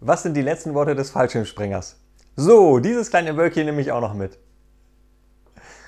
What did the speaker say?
Was sind die letzten Worte des Fallschirmspringers? So, dieses kleine Wölkchen nehme ich auch noch mit.